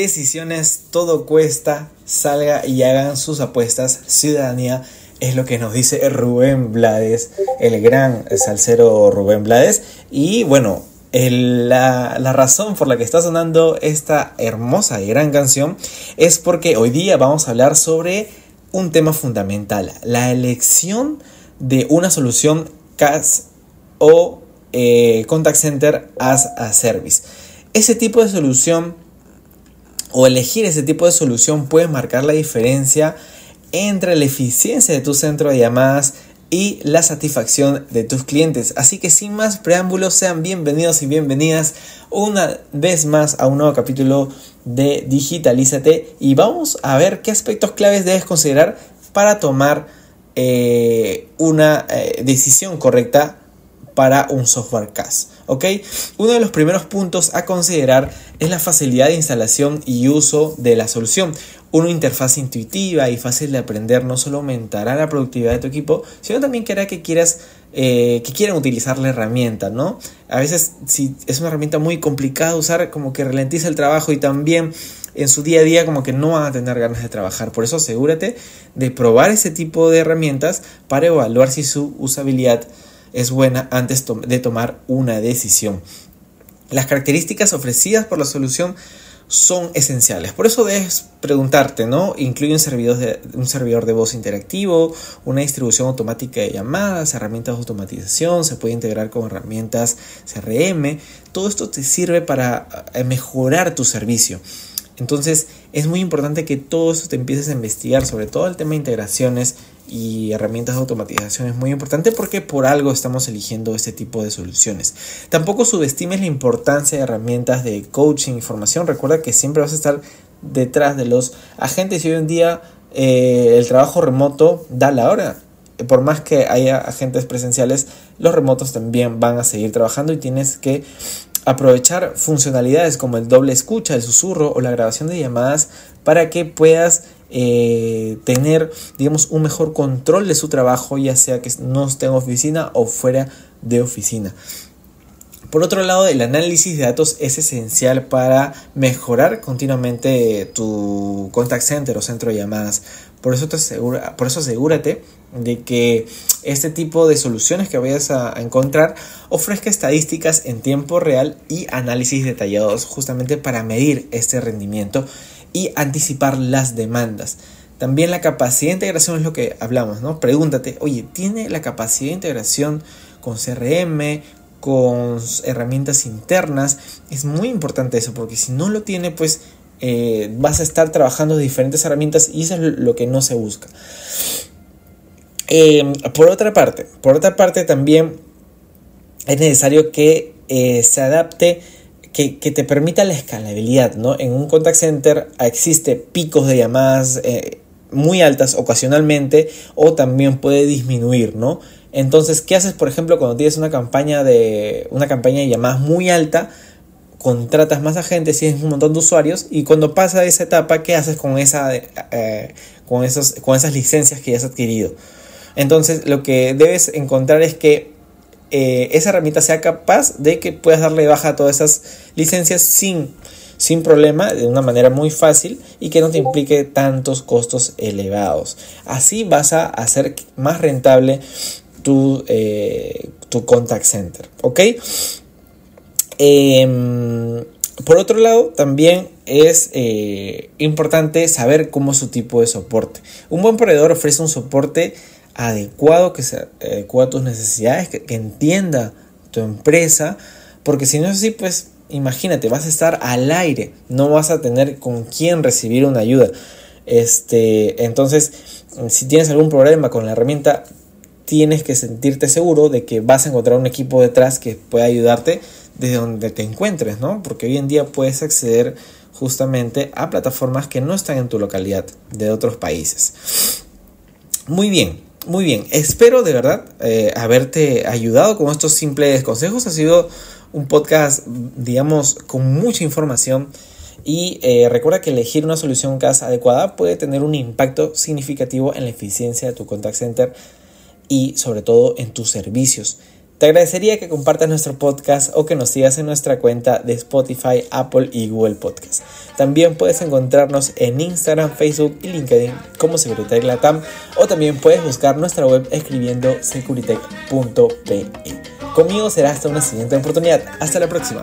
Decisiones, todo cuesta, salga y hagan sus apuestas. Ciudadanía es lo que nos dice Rubén Blades, el gran salsero Rubén Blades. Y bueno, la, la, razón por la que está sonando esta hermosa y gran canción es porque hoy día vamos a hablar sobre un tema fundamental, la elección de una solución CAS o eh, Contact Center as a Service. Ese tipo de solución o elegir ese tipo de solución puede marcar la diferencia entre la eficiencia de tu centro de llamadas y la satisfacción de tus clientes. Así que sin más preámbulos, sean bienvenidos y bienvenidas una vez más a un nuevo capítulo de Digitalízate y vamos a ver qué aspectos claves debes considerar para tomar eh, una eh, decisión correcta para un software CAS. ¿Ok? Uno de los primeros puntos a considerar es la facilidad de instalación y uso de la solución. Una interfaz intuitiva y fácil de aprender no solo aumentará la productividad de tu equipo, sino también que hará que quieras eh, que quieran utilizar la herramienta, ¿no? A veces si es una herramienta muy complicada de usar, como que ralentiza el trabajo y también en su día a día como que no van a tener ganas de trabajar. Por eso asegúrate de probar ese tipo de herramientas para evaluar si su usabilidad es buena antes de tomar una decisión. Las características ofrecidas por la solución son esenciales. Por eso debes preguntarte, ¿no? Incluye un servidor, de, un servidor de voz interactivo, una distribución automática de llamadas, herramientas de automatización, se puede integrar con herramientas CRM. Todo esto te sirve para eh, mejorar tu servicio. Entonces es muy importante que todo esto te empieces a investigar, sobre todo el tema de integraciones y herramientas de automatización es muy importante porque por algo estamos eligiendo este tipo de soluciones. Tampoco subestimes la importancia de herramientas de coaching y formación. Recuerda que siempre vas a estar detrás de los agentes y hoy en día eh, el trabajo remoto da la hora. Por más que haya agentes presenciales, los remotos también van a seguir trabajando y tienes que aprovechar funcionalidades como el doble escucha, el susurro o la grabación de llamadas para que puedas eh, tener, digamos, un mejor control de su trabajo, ya sea que no esté en oficina o fuera de oficina. Por otro lado, el análisis de datos es esencial para mejorar continuamente tu contact center o centro de llamadas. Por eso, te asegura, por eso asegúrate de que este tipo de soluciones que vayas a encontrar ofrezca estadísticas en tiempo real y análisis detallados justamente para medir este rendimiento y anticipar las demandas. También la capacidad de integración es lo que hablamos, ¿no? Pregúntate, oye, ¿tiene la capacidad de integración con CRM, con herramientas internas? Es muy importante eso, porque si no lo tiene, pues eh, vas a estar trabajando diferentes herramientas y eso es lo que no se busca. Eh, por otra parte, por otra parte también es necesario que eh, se adapte, que, te permita la escalabilidad, ¿no? En un contact center existe picos de llamadas muy altas ocasionalmente o también puede disminuir, ¿no? Entonces, ¿qué haces, por ejemplo, cuando tienes una campaña de, una campaña de llamadas muy alta? contratas más agentes, tienes un montón de usuarios y cuando pasa esa etapa, ¿qué haces con, eh, con, con esas licencias que has adquirido? Entonces lo que debes encontrar es que eh, esa herramienta sea capaz de que puedas darle baja a todas esas licencias sin, sin problema, de una manera muy fácil y que no te implique tantos costos elevados. Así vas a hacer más rentable tu, eh, tu contact center. ¿Ok? Em, por otro lado, también es eh, importante saber cómo es su tipo de soporte. Un buen proveedor ofrece un soporte adecuado que se adecua a tus necesidades, que, entienda tu empresa, porque si no es así, pues imagínate, vas a estar al aire, no vas a tener con quién recibir una ayuda. Este, entonces, si tienes algún problema con la herramienta, tienes que sentirte seguro de que vas a encontrar un equipo detrás que pueda ayudarte desde donde te encuentres, ¿no? Porque hoy en día puedes acceder justamente a plataformas que no están en tu localidad de otros países. Muy bien, muy bien. Espero de verdad eh, haberte ayudado con estos simples consejos. Ha sido un podcast, digamos, con mucha información. Y eh, recuerda que elegir una solución CAS adecuada puede tener un impacto significativo en la eficiencia de tu contact center y sobre todo en tus servicios. Te agradecería que compartas nuestro podcast o que nos sigas en nuestra cuenta de Spotify, Apple y Google Podcast. También puedes encontrarnos en Instagram, Facebook y LinkedIn como Securitech Latam o también puedes buscar nuestra web escribiendo securitech.pe. Conmigo será hasta una siguiente oportunidad. Hasta la próxima.